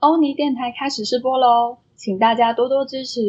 欧尼电台开始试播喽请大家多多支持。